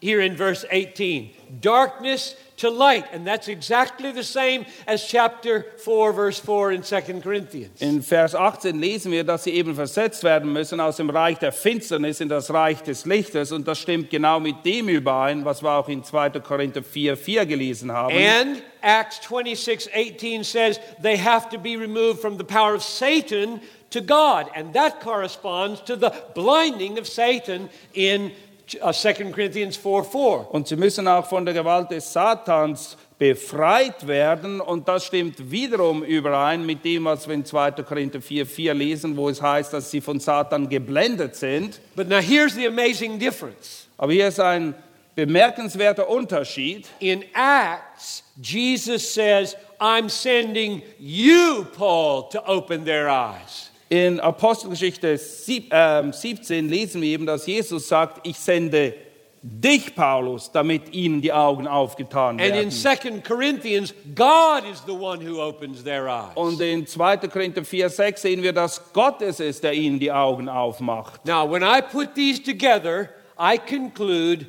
here in verse 18. Darkness to light. And that's exactly the same as chapter 4, verse 4 in 2 Corinthians. In Vers 18 lesen wir, dass sie eben versetzt werden müssen aus dem Reich der Finsternis in das Reich des Lichtes. Und das stimmt genau mit dem überein, was wir auch in 2. Korinther 4, 4 gelesen haben. And Acts 26 18 says they have to be removed from the power of Satan to God. And that corresponds to the blinding of Satan in 2 Corinthians 4 4. Und sie müssen auch von der Gewalt des Satans befreit werden. Und das stimmt wiederum überein mit dem, was wir in 2. Korinther 4, 4 lesen, wo es heißt, dass sie von Satan geblendet sind. But now here's the amazing difference. Aber hier ist ein bemerkenswerter Unterschied. In Acts, Jesus says, I'm sending you, Paul, to open their eyes. In Apostelgeschichte sieb- ähm, 17 lesen wir eben, dass Jesus sagt, ich sende dich, Paulus, damit ihnen die Augen aufgetan And in werden. 2 Corinthians, God is the one who opens their eyes. Und in 2. Korinther 4, 6 sehen wir, dass Gott es ist, der ihnen die Augen aufmacht. Now, when I put these together, I conclude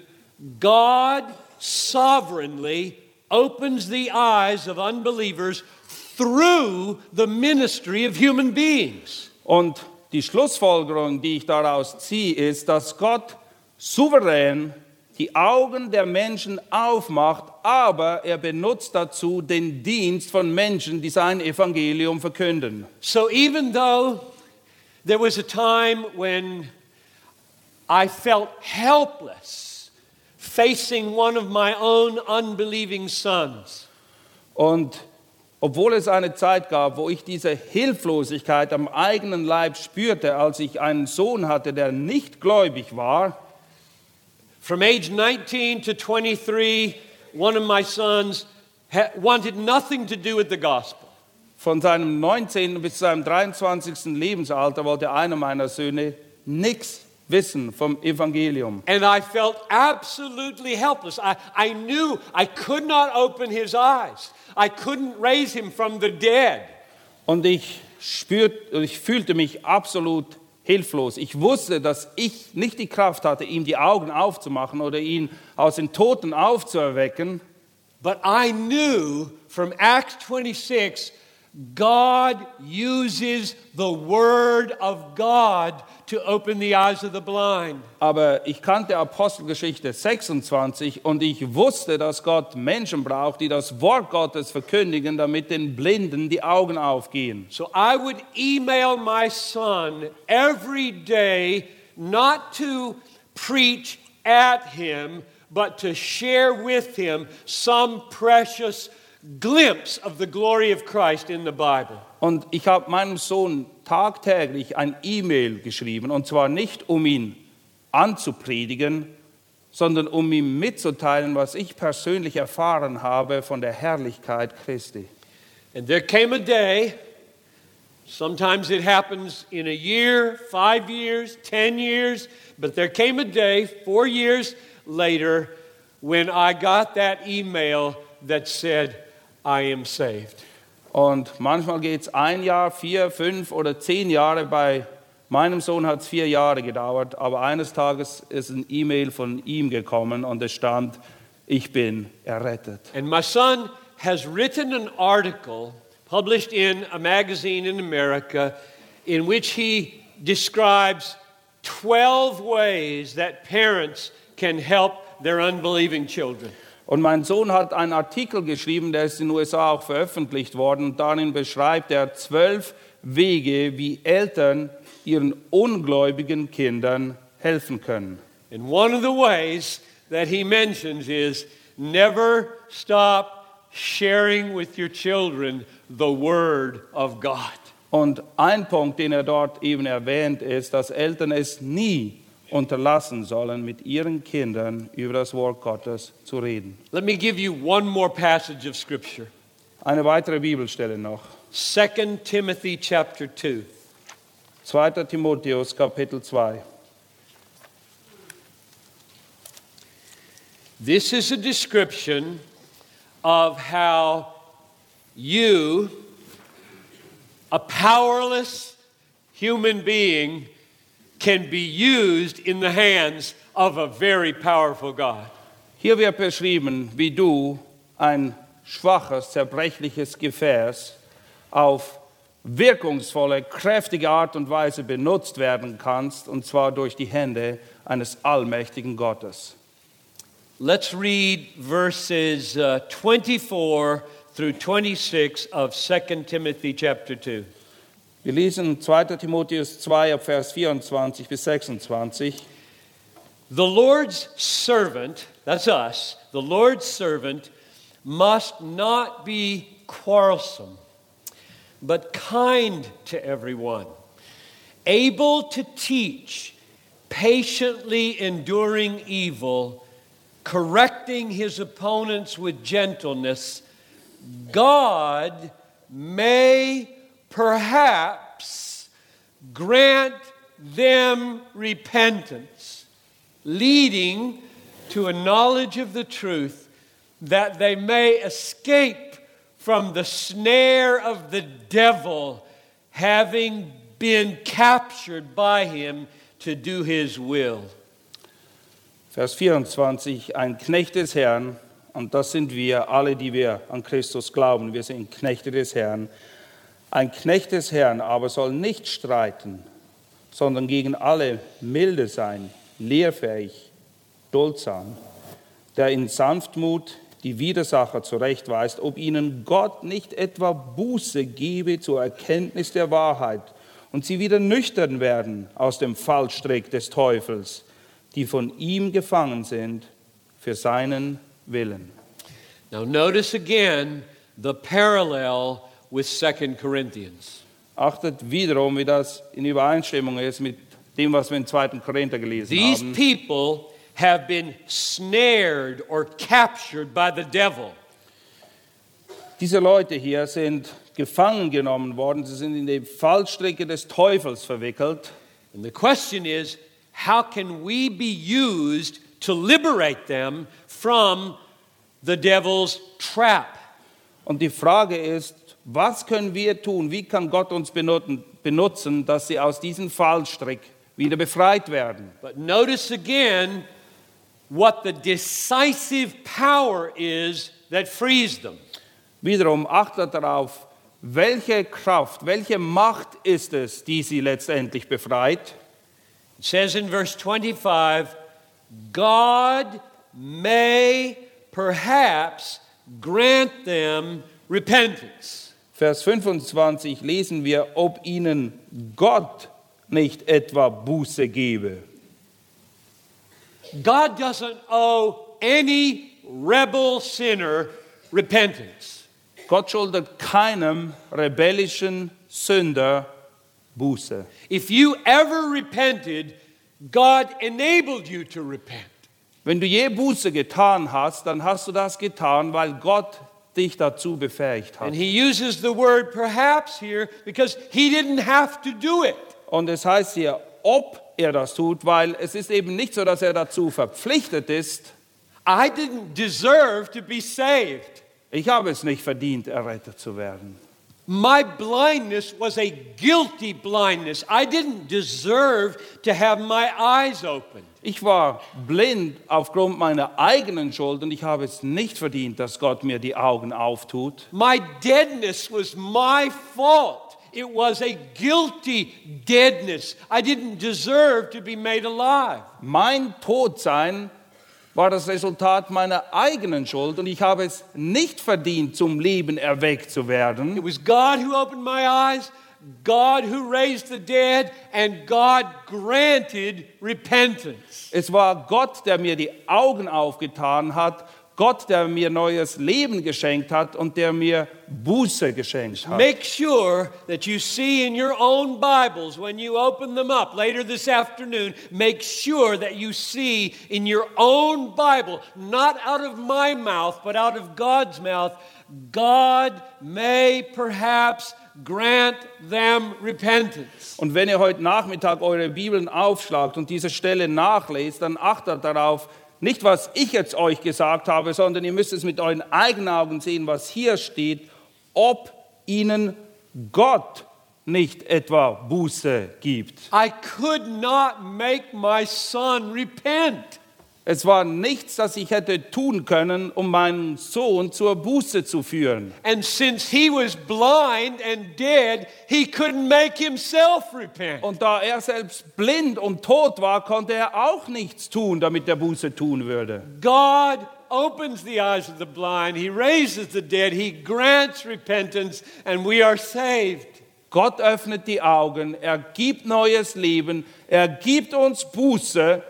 God sovereignly opens the eyes of unbelievers through the ministry of human beings. Und die Schlussfolgerung, die ich daraus ziehe, ist, dass Gott souverän die Augen der Menschen aufmacht, aber er benutzt dazu den Dienst von Menschen, die sein Evangelium verkünden. So even though there was a time when I felt helpless facing one of my own unbelieving sons, Und obwohl es eine Zeit gab, wo ich diese Hilflosigkeit am eigenen Leib spürte, als ich einen Sohn hatte, der nicht gläubig war, from age 19 to 23, one of my sons wanted nothing to do with the gospel. von seinem 19. bis seinem 23. Lebensalter wollte einer meiner Söhne nichts wissen vom Evangelium. And I felt absolutely helpless. I, I knew I could not open his eyes. I couldn't raise him from the dead. Und ich, spürt, ich fühlte mich absolut hilflos. Ich wusste, dass ich nicht die Kraft hatte, ihm die Augen aufzumachen oder ihn aus den Toten aufzuerwecken. But I knew from Acts 26, God uses the Word of God to open the eyes of the blind. Aber ich kannte Apostelgeschichte 26 und ich wusste, dass Gott Menschen braucht, die das Wort Gottes verkündigen, damit den Blinden die Augen aufgehen. So I would email my son every day, not to preach at him, but to share with him some precious glimpse of the glory of Christ in the Bible. Und ich habe meinem Sohn tagtäglich ein E-Mail geschrieben, und zwar nicht um ihn anzupredigen, sondern um ihm mitzuteilen, was ich persönlich erfahren habe von der Herrlichkeit Christi. And there came a day, sometimes it happens in a year, five years, ten years, but there came a day, four years later, when I got that email that said, I am saved. Und manchmal geht es ein Jahr, vier, fünf oder zehn Jahre. Bei meinem Sohn hat es vier Jahre gedauert, aber eines Tages ist ein E-Mail von ihm gekommen und es stand, ich bin errettet. And my son has written an article published in a magazine in America in which he describes 12 ways that parents can help their unbelieving children. Und mein Sohn hat einen Artikel geschrieben, der ist in den USA auch veröffentlicht worden. Und darin beschreibt er zwölf Wege, wie Eltern ihren ungläubigen Kindern helfen können. And one of the ways that he mentions is never stop sharing with your children the Word of God. Und ein Punkt, den er dort eben erwähnt, ist, dass Eltern es nie unterlassen sollen, mit ihren Kindern über das Wort Gottes zu reden. Let me give you one more passage of Scripture Eine weitere Bibelstelle noch. 2 Timothy chapter 2. 2. Timotheus Kapitel 2. This is a description of how you, a powerless human being, can be used in the hands of a very powerful God. Hier wird beschrieben, wie du ein schwaches, zerbrechliches Gefäß auf wirkungsvolle, kräftige Art und Weise benutzt werden kannst, und zwar durch die Hände eines allmächtigen Gottes. Let's read verses uh, 24 through 26 of 2 Timothy chapter 2. Wir lesen 2. Timotheus 2 ab Vers 24 bis 26. The Lord's servant, that's us, the Lord's servant must not be quarrelsome, but kind to everyone, able to teach, patiently enduring evil, correcting his opponents with gentleness. God may perhaps grant them repentance, leading to a knowledge of the truth, that they may escape from the snare of the devil, having been captured by him to do his will. Vers 24, ein Knecht des Herrn, und das sind wir, alle, die wir an Christus glauben, wir sind Knechte des Herrn. Ein Knecht des Herrn aber soll nicht streiten, sondern gegen alle milde sein, lehrfähig, duldsam, der in Sanftmut die Widersacher zurechtweist, ob ihnen Gott nicht etwa Buße gebe zur Erkenntnis der Wahrheit und sie wieder nüchtern werden aus dem Fallstrick des Teufels, die von ihm gefangen sind für seinen Willen. Now, notice again the parallel with 2 Corinthians. Achtet wiederum, wie das in Übereinstimmung ist mit dem, was wir in 2. Korinther gelesen These haben. people have been snared or captured by the devil. Diese Leute hier sind gefangen genommen worden, sie sind in die Fallstricke des Teufels verwickelt. And the question is how can we be used to liberate them from the devil's trap? Und die Frage ist, was können wir tun? Wie kann Gott uns benutzen, dass sie aus diesem Fallstrick wieder befreit werden? But notice again what the decisive power is that frees them. Wiederum achtet darauf, welche Kraft, welche Macht ist es, die sie letztendlich befreit? It says in verse 25, God may perhaps grant them repentance. Vers 25 lesen wir, ob ihnen Gott nicht etwa Buße gebe. God doesn't owe any rebel sinner repentance. Gott schuldet keinem rebellischen Sünder Buße. If you ever repented, God enabled you to repent. Wenn du je Buße getan hast, dann hast du das getan, weil Gott dich dazu befähigt hat. And he uses the word perhaps here because he didn't have to do it. Und es heißt hier, ob er das tut, weil es ist eben nicht so, dass er dazu verpflichtet ist. I didn't deserve to be saved. Ich habe es nicht verdient, errettet zu werden. My blindness was a guilty blindness. I didn't deserve to have my eyes opened. Ich war blind aufgrund meiner eigenen Schuld und ich habe es nicht verdient, dass Gott mir die Augen auftut. My deadness was my fault. It was a guilty deadness. I didn't deserve to be made alive. Mein Todsein war das Resultat meiner eigenen Schuld und ich habe es nicht verdient, zum Leben erweckt zu werden. It was God who opened my eyes, God who raised the dead, and God granted repentance. Es war Gott, der mir die Augen aufgetan hat, Gott, der mir neues Leben geschenkt hat und der mir Buße geschenkt hat. Make sure that you see in your own Bibles when you open them up later this afternoon, make sure that you see in your own Bible, not out of my mouth, but out of God's mouth, God may perhaps grant them repentance. Und wenn ihr heute Nachmittag eure Bibeln aufschlagt und diese Stelle nachlest, dann achtet darauf, nicht was ich jetzt euch gesagt habe, sondern ihr müsst es mit euren eigenen Augen sehen, was hier steht, ob ihnen Gott nicht etwa Buße gibt. I could not make my son repent. Es war nichts, das ich hätte tun können, um meinen Sohn zur Buße zu führen. And since he was blind and dead, he couldn't make himself repent. Und da er selbst blind und tot war, konnte er auch nichts tun, damit er Buße tun würde. God opens the eyes of the blind, He raises the dead, He grants repentance, and we are saved. Gott öffnet die Augen, er gibt neues Leben, er gibt uns Buße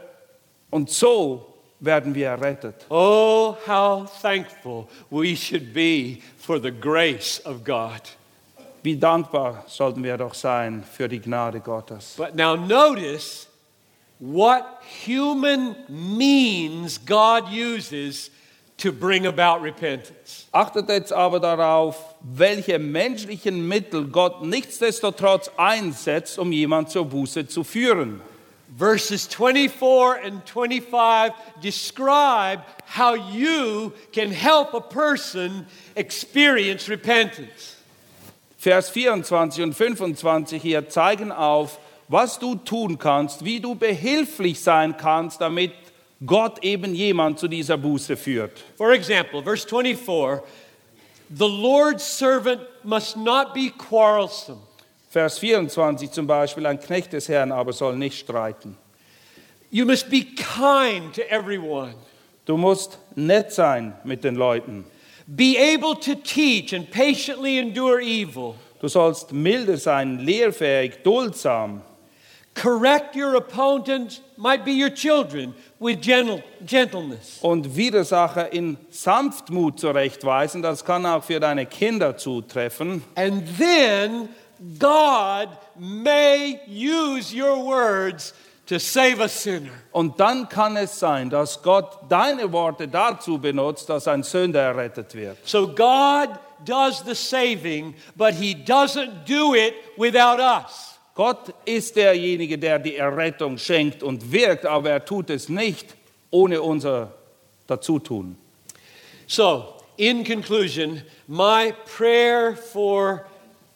und so werden wir errettet. Oh, how thankful we should be for the grace of God. Wie dankbar sollten wir doch sein für die Gnade Gottes. But now notice what human means God uses to bring about repentance. Achtet jetzt aber darauf, welche menschlichen Mittel Gott nichtsdestotrotz einsetzt, um jemand zur Buße zu führen. Verses 24 and 25 describe how you can help a person experience repentance. Vers 24 und 25 hier zeigen auf, was du tun kannst, wie du behilflich sein kannst, damit Gott eben jemand zu dieser Buße führt. For example, verse 24 the Lord's servant must not be quarrelsome. Vers 24 zum Beispiel, ein Knecht des Herrn aber soll nicht streiten. You must be kind to everyone. Du musst nett sein mit den Leuten. Be able to teach and patiently endure evil. Du sollst milde sein, lehrfähig, duldsam. Correct your opponent, might be your children, with gentle, gentleness. Und Widersacher in Sanftmut zurechtweisen, das kann auch für deine Kinder zutreffen. And then God may use your words to save a sinner. Und dann kann es sein, dass Gott deine Worte dazu benutzt, dass ein Sünder errettet wird. So God does the saving, but He doesn't do it without us. Gott ist derjenige, der die Errettung schenkt und wirkt, aber er tut es nicht ohne unser Dazutun. So, in conclusion, my prayer for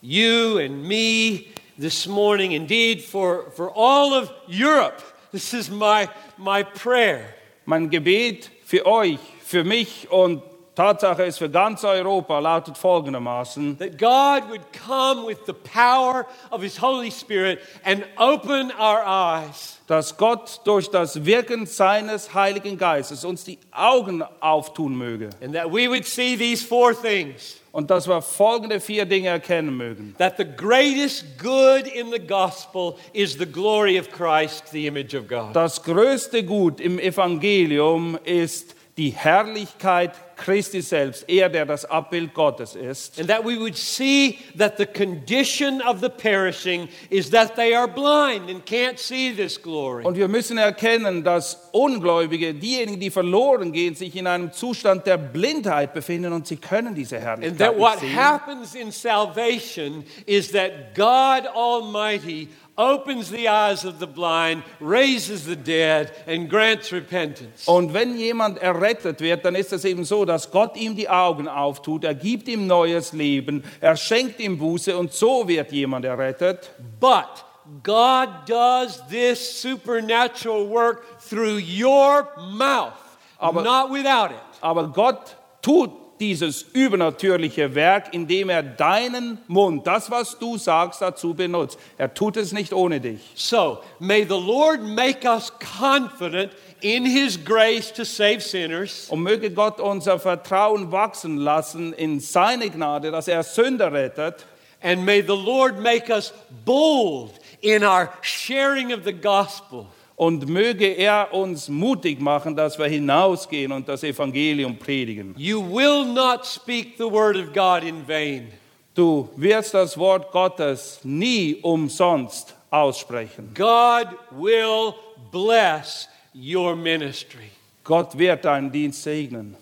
you and me this morning, indeed for, for all of Europe, this is my, my prayer. Mein Gebet für euch, für mich und Tatsache ist für ganz Europa lautet folgendermaßen, That God would come with the power of His Holy Spirit and open our eyes dass Gott durch das Wirken seines Heiligen Geistes uns die Augen auftun möge and that we would see these four things. und dass wir folgende vier Dinge erkennen mögen. That the greatest good in the gospel is the glory of Christ, the image of God. Das größte Gut im Evangelium ist die Herrlichkeit Christi selbst, er, der das Abbild Gottes ist. And that we would see that the condition of the perishing is that they are blind and can't see this glory. Und wir müssen erkennen, dass Ungläubige, diejenigen, die verloren gehen, sich in einem Zustand der Blindheit befinden und sie können diese And Herrlichkeit that nicht what sehen. happens in salvation is that God Almighty opens the eyes of the blind, raises the dead, and grants repentance. Und wenn jemand errettet wird, dann ist es eben so, dass Gott ihm die Augen auftut, er gibt ihm neues Leben, er schenkt ihm Buße und so wird jemand errettet. But God does this supernatural work through your mouth, Aber- not without it. Aber Gott tut dieses übernatürliche Werk, indem er deinen Mund, das, was du sagst, dazu benutzt. Er tut es nicht ohne dich. So, may the Lord make us confident in His grace to save sinners. Und möge Gott unser Vertrauen wachsen lassen in seine Gnade, dass er Sünder rettet. And may the Lord make us bold in our sharing of the gospel. Und möge er uns mutig machen, dass wir hinausgehen und das Evangelium predigen. You will not speak the word of God in vain. Du wirst das Wort Gottes nie umsonst aussprechen. God will bless your ministry. Gott wird deinen Dienst segnen.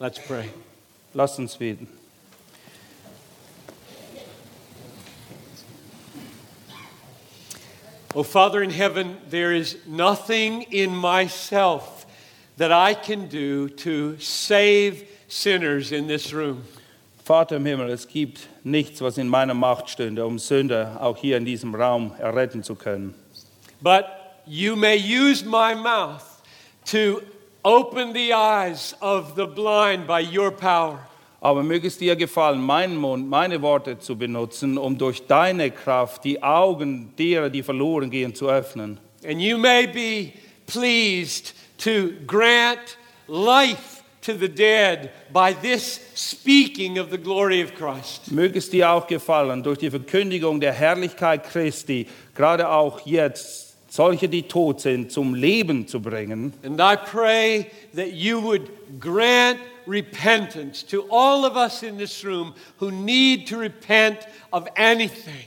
Let's pray. Lass uns beten. Oh, Father in heaven, there is nothing in myself that I can do to save sinners in this room. Vater im Himmel, es gibt nichts, was in meiner Macht stünde, um Sünder auch hier in diesem Raum erretten zu können. But you may use my mouth to open the eyes of the blind by your power. Aber möge es dir gefallen, meinen Mund, meine Worte zu benutzen, um durch deine Kraft die Augen derer, die verloren gehen, zu öffnen. And you may be pleased to grant life to the dead by this speaking of the glory of Christ. Möge es dir auch gefallen, durch die Verkündigung der Herrlichkeit Christi, gerade auch jetzt, solche, die tot sind, zum Leben zu bringen. And I pray that you would grant repentance to all of us in this room who need to repent of anything.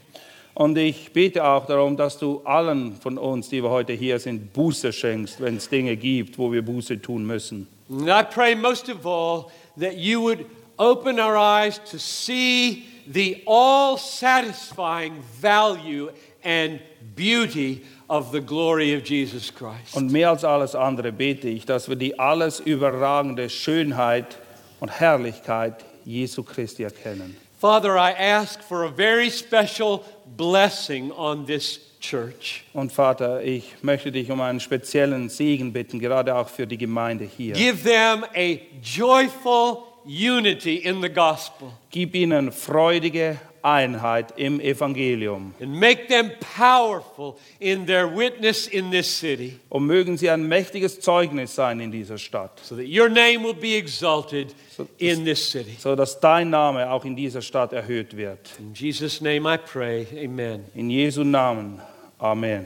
Und ich bete auch darum, dass du allen von uns, die wir heute hier sind, Buße schenkst, wenn es Dinge gibt, wo wir Buße tun müssen. And I pray most of all that you would open our eyes to see the all satisfying value and beauty of the glory of Jesus Christ. Und mehr als alles andere bete ich, dass wir die alles überragende Schönheit und Herrlichkeit Jesu Christi erkennen. Father, I ask for a very special blessing on this church. Und Vater, ich möchte dich um einen speziellen Segen bitten, gerade auch für die Gemeinde hier. Give them a joyful unity in the gospel Gib ihnen freudige Einheit im Evangelium and make them powerful in their witness in this city und mögen sie ein mächtiges Zeugnis sein in dieser Stadt, so that your name will be exalted in this city. so dass dein Name auch in dieser Stadt erhöht wird. In Jesus' name I pray. Amen. In Jesu Namen. Amen.